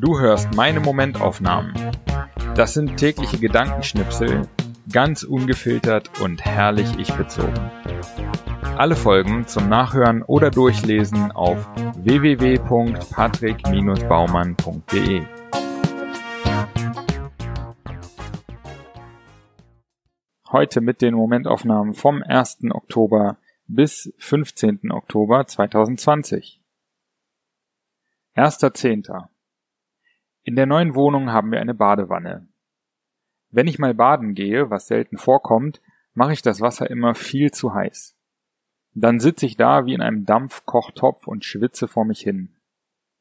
Du hörst meine Momentaufnahmen. Das sind tägliche Gedankenschnipsel, ganz ungefiltert und herrlich ich bezogen. Alle Folgen zum Nachhören oder Durchlesen auf www.patrick-baumann.de. Heute mit den Momentaufnahmen vom 1. Oktober bis 15. Oktober 2020. 1.10. In der neuen Wohnung haben wir eine Badewanne. Wenn ich mal baden gehe, was selten vorkommt, mache ich das Wasser immer viel zu heiß. Dann sitze ich da wie in einem Dampfkochtopf und schwitze vor mich hin.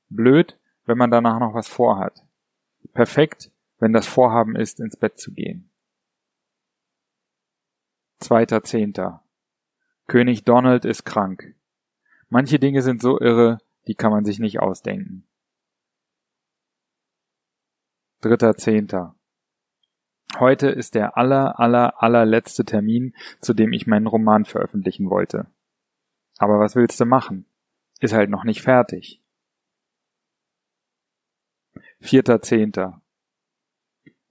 Blöd, wenn man danach noch was vorhat. Perfekt, wenn das Vorhaben ist, ins Bett zu gehen. Zweiter Zehnter. König Donald ist krank. Manche Dinge sind so irre, die kann man sich nicht ausdenken. Dritter Zehnter. Heute ist der aller, aller, allerletzte Termin, zu dem ich meinen Roman veröffentlichen wollte. Aber was willst du machen? Ist halt noch nicht fertig. Vierter Zehnter.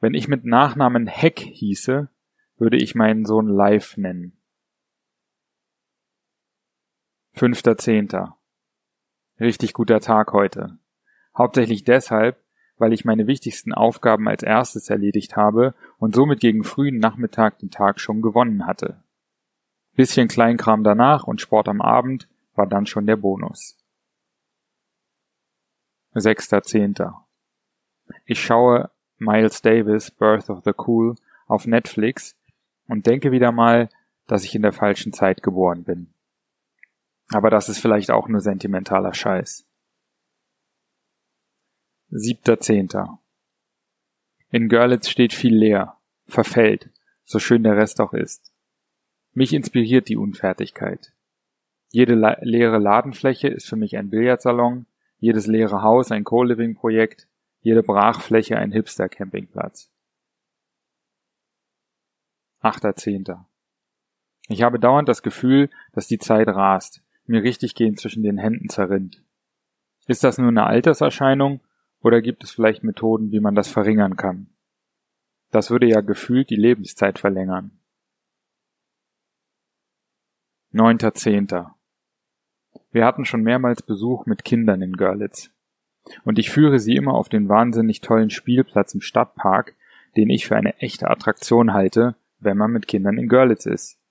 Wenn ich mit Nachnamen Heck hieße, würde ich meinen Sohn Live nennen. Fünfter Zehnter. Richtig guter Tag heute. Hauptsächlich deshalb, weil ich meine wichtigsten Aufgaben als erstes erledigt habe und somit gegen frühen Nachmittag den Tag schon gewonnen hatte. Bisschen Kleinkram danach und Sport am Abend war dann schon der Bonus. Sechster Zehnter. Ich schaue Miles Davis Birth of the Cool auf Netflix und denke wieder mal, dass ich in der falschen Zeit geboren bin. Aber das ist vielleicht auch nur sentimentaler Scheiß. Siebter Zehnter. In Görlitz steht viel leer, verfällt, so schön der Rest auch ist. Mich inspiriert die Unfertigkeit. Jede la leere Ladenfläche ist für mich ein Billardsalon, jedes leere Haus ein Co-Living-Projekt, jede Brachfläche ein Hipster-Campingplatz. Achter Zehnter. Ich habe dauernd das Gefühl, dass die Zeit rast, mir richtig gehend zwischen den Händen zerrinnt. Ist das nur eine Alterserscheinung oder gibt es vielleicht Methoden, wie man das verringern kann? Das würde ja gefühlt die Lebenszeit verlängern. Neunter Zehnter. Wir hatten schon mehrmals Besuch mit Kindern in Görlitz. Und ich führe sie immer auf den wahnsinnig tollen Spielplatz im Stadtpark, den ich für eine echte Attraktion halte, wenn man mit Kindern in Görlitz ist.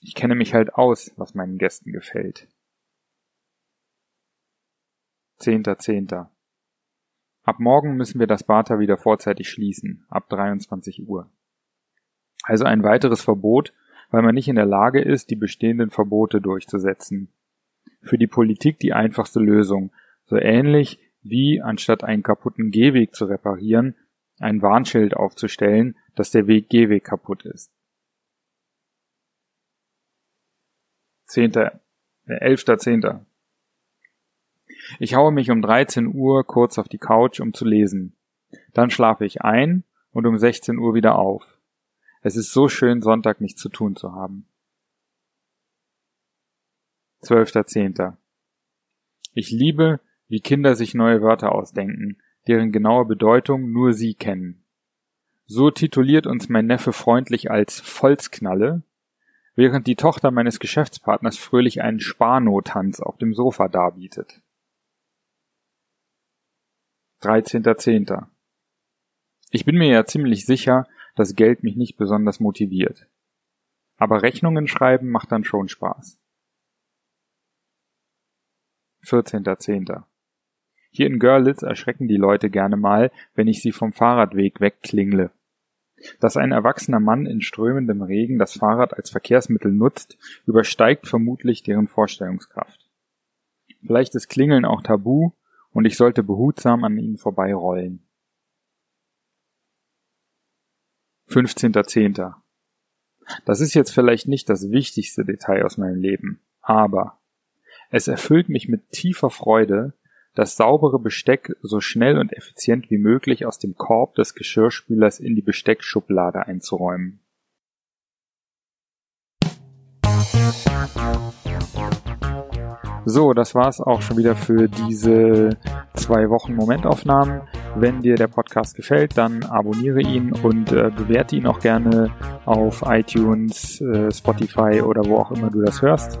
Ich kenne mich halt aus, was meinen Gästen gefällt. Zehnter Zehnter. Ab morgen müssen wir das Bata wieder vorzeitig schließen, ab 23 Uhr. Also ein weiteres Verbot, weil man nicht in der Lage ist, die bestehenden Verbote durchzusetzen. Für die Politik die einfachste Lösung, so ähnlich wie, anstatt einen kaputten Gehweg zu reparieren, ein Warnschild aufzustellen, dass der Weg Gehweg kaputt ist. Zehnter, äh, elfter, zehnter. Ich haue mich um 13 Uhr kurz auf die Couch, um zu lesen. Dann schlafe ich ein und um 16 Uhr wieder auf. Es ist so schön, Sonntag nichts zu tun zu haben. 12.10. Ich liebe, wie Kinder sich neue Wörter ausdenken, deren genaue Bedeutung nur sie kennen. So tituliert uns mein Neffe freundlich als Volzknalle, während die Tochter meines Geschäftspartners fröhlich einen Spano-Tanz auf dem Sofa darbietet. 13.10. Ich bin mir ja ziemlich sicher, dass Geld mich nicht besonders motiviert. Aber Rechnungen schreiben macht dann schon Spaß. 14.10. Hier in Görlitz erschrecken die Leute gerne mal, wenn ich sie vom Fahrradweg wegklingle. Dass ein erwachsener Mann in strömendem Regen das Fahrrad als Verkehrsmittel nutzt, übersteigt vermutlich deren Vorstellungskraft. Vielleicht ist Klingeln auch tabu, und ich sollte behutsam an ihnen vorbeirollen. 15.10. Das ist jetzt vielleicht nicht das wichtigste Detail aus meinem Leben, aber es erfüllt mich mit tiefer Freude, das saubere Besteck so schnell und effizient wie möglich aus dem Korb des Geschirrspülers in die Besteckschublade einzuräumen. So, das war's auch schon wieder für diese zwei Wochen Momentaufnahmen. Wenn dir der Podcast gefällt, dann abonniere ihn und äh, bewerte ihn auch gerne auf iTunes, äh, Spotify oder wo auch immer du das hörst.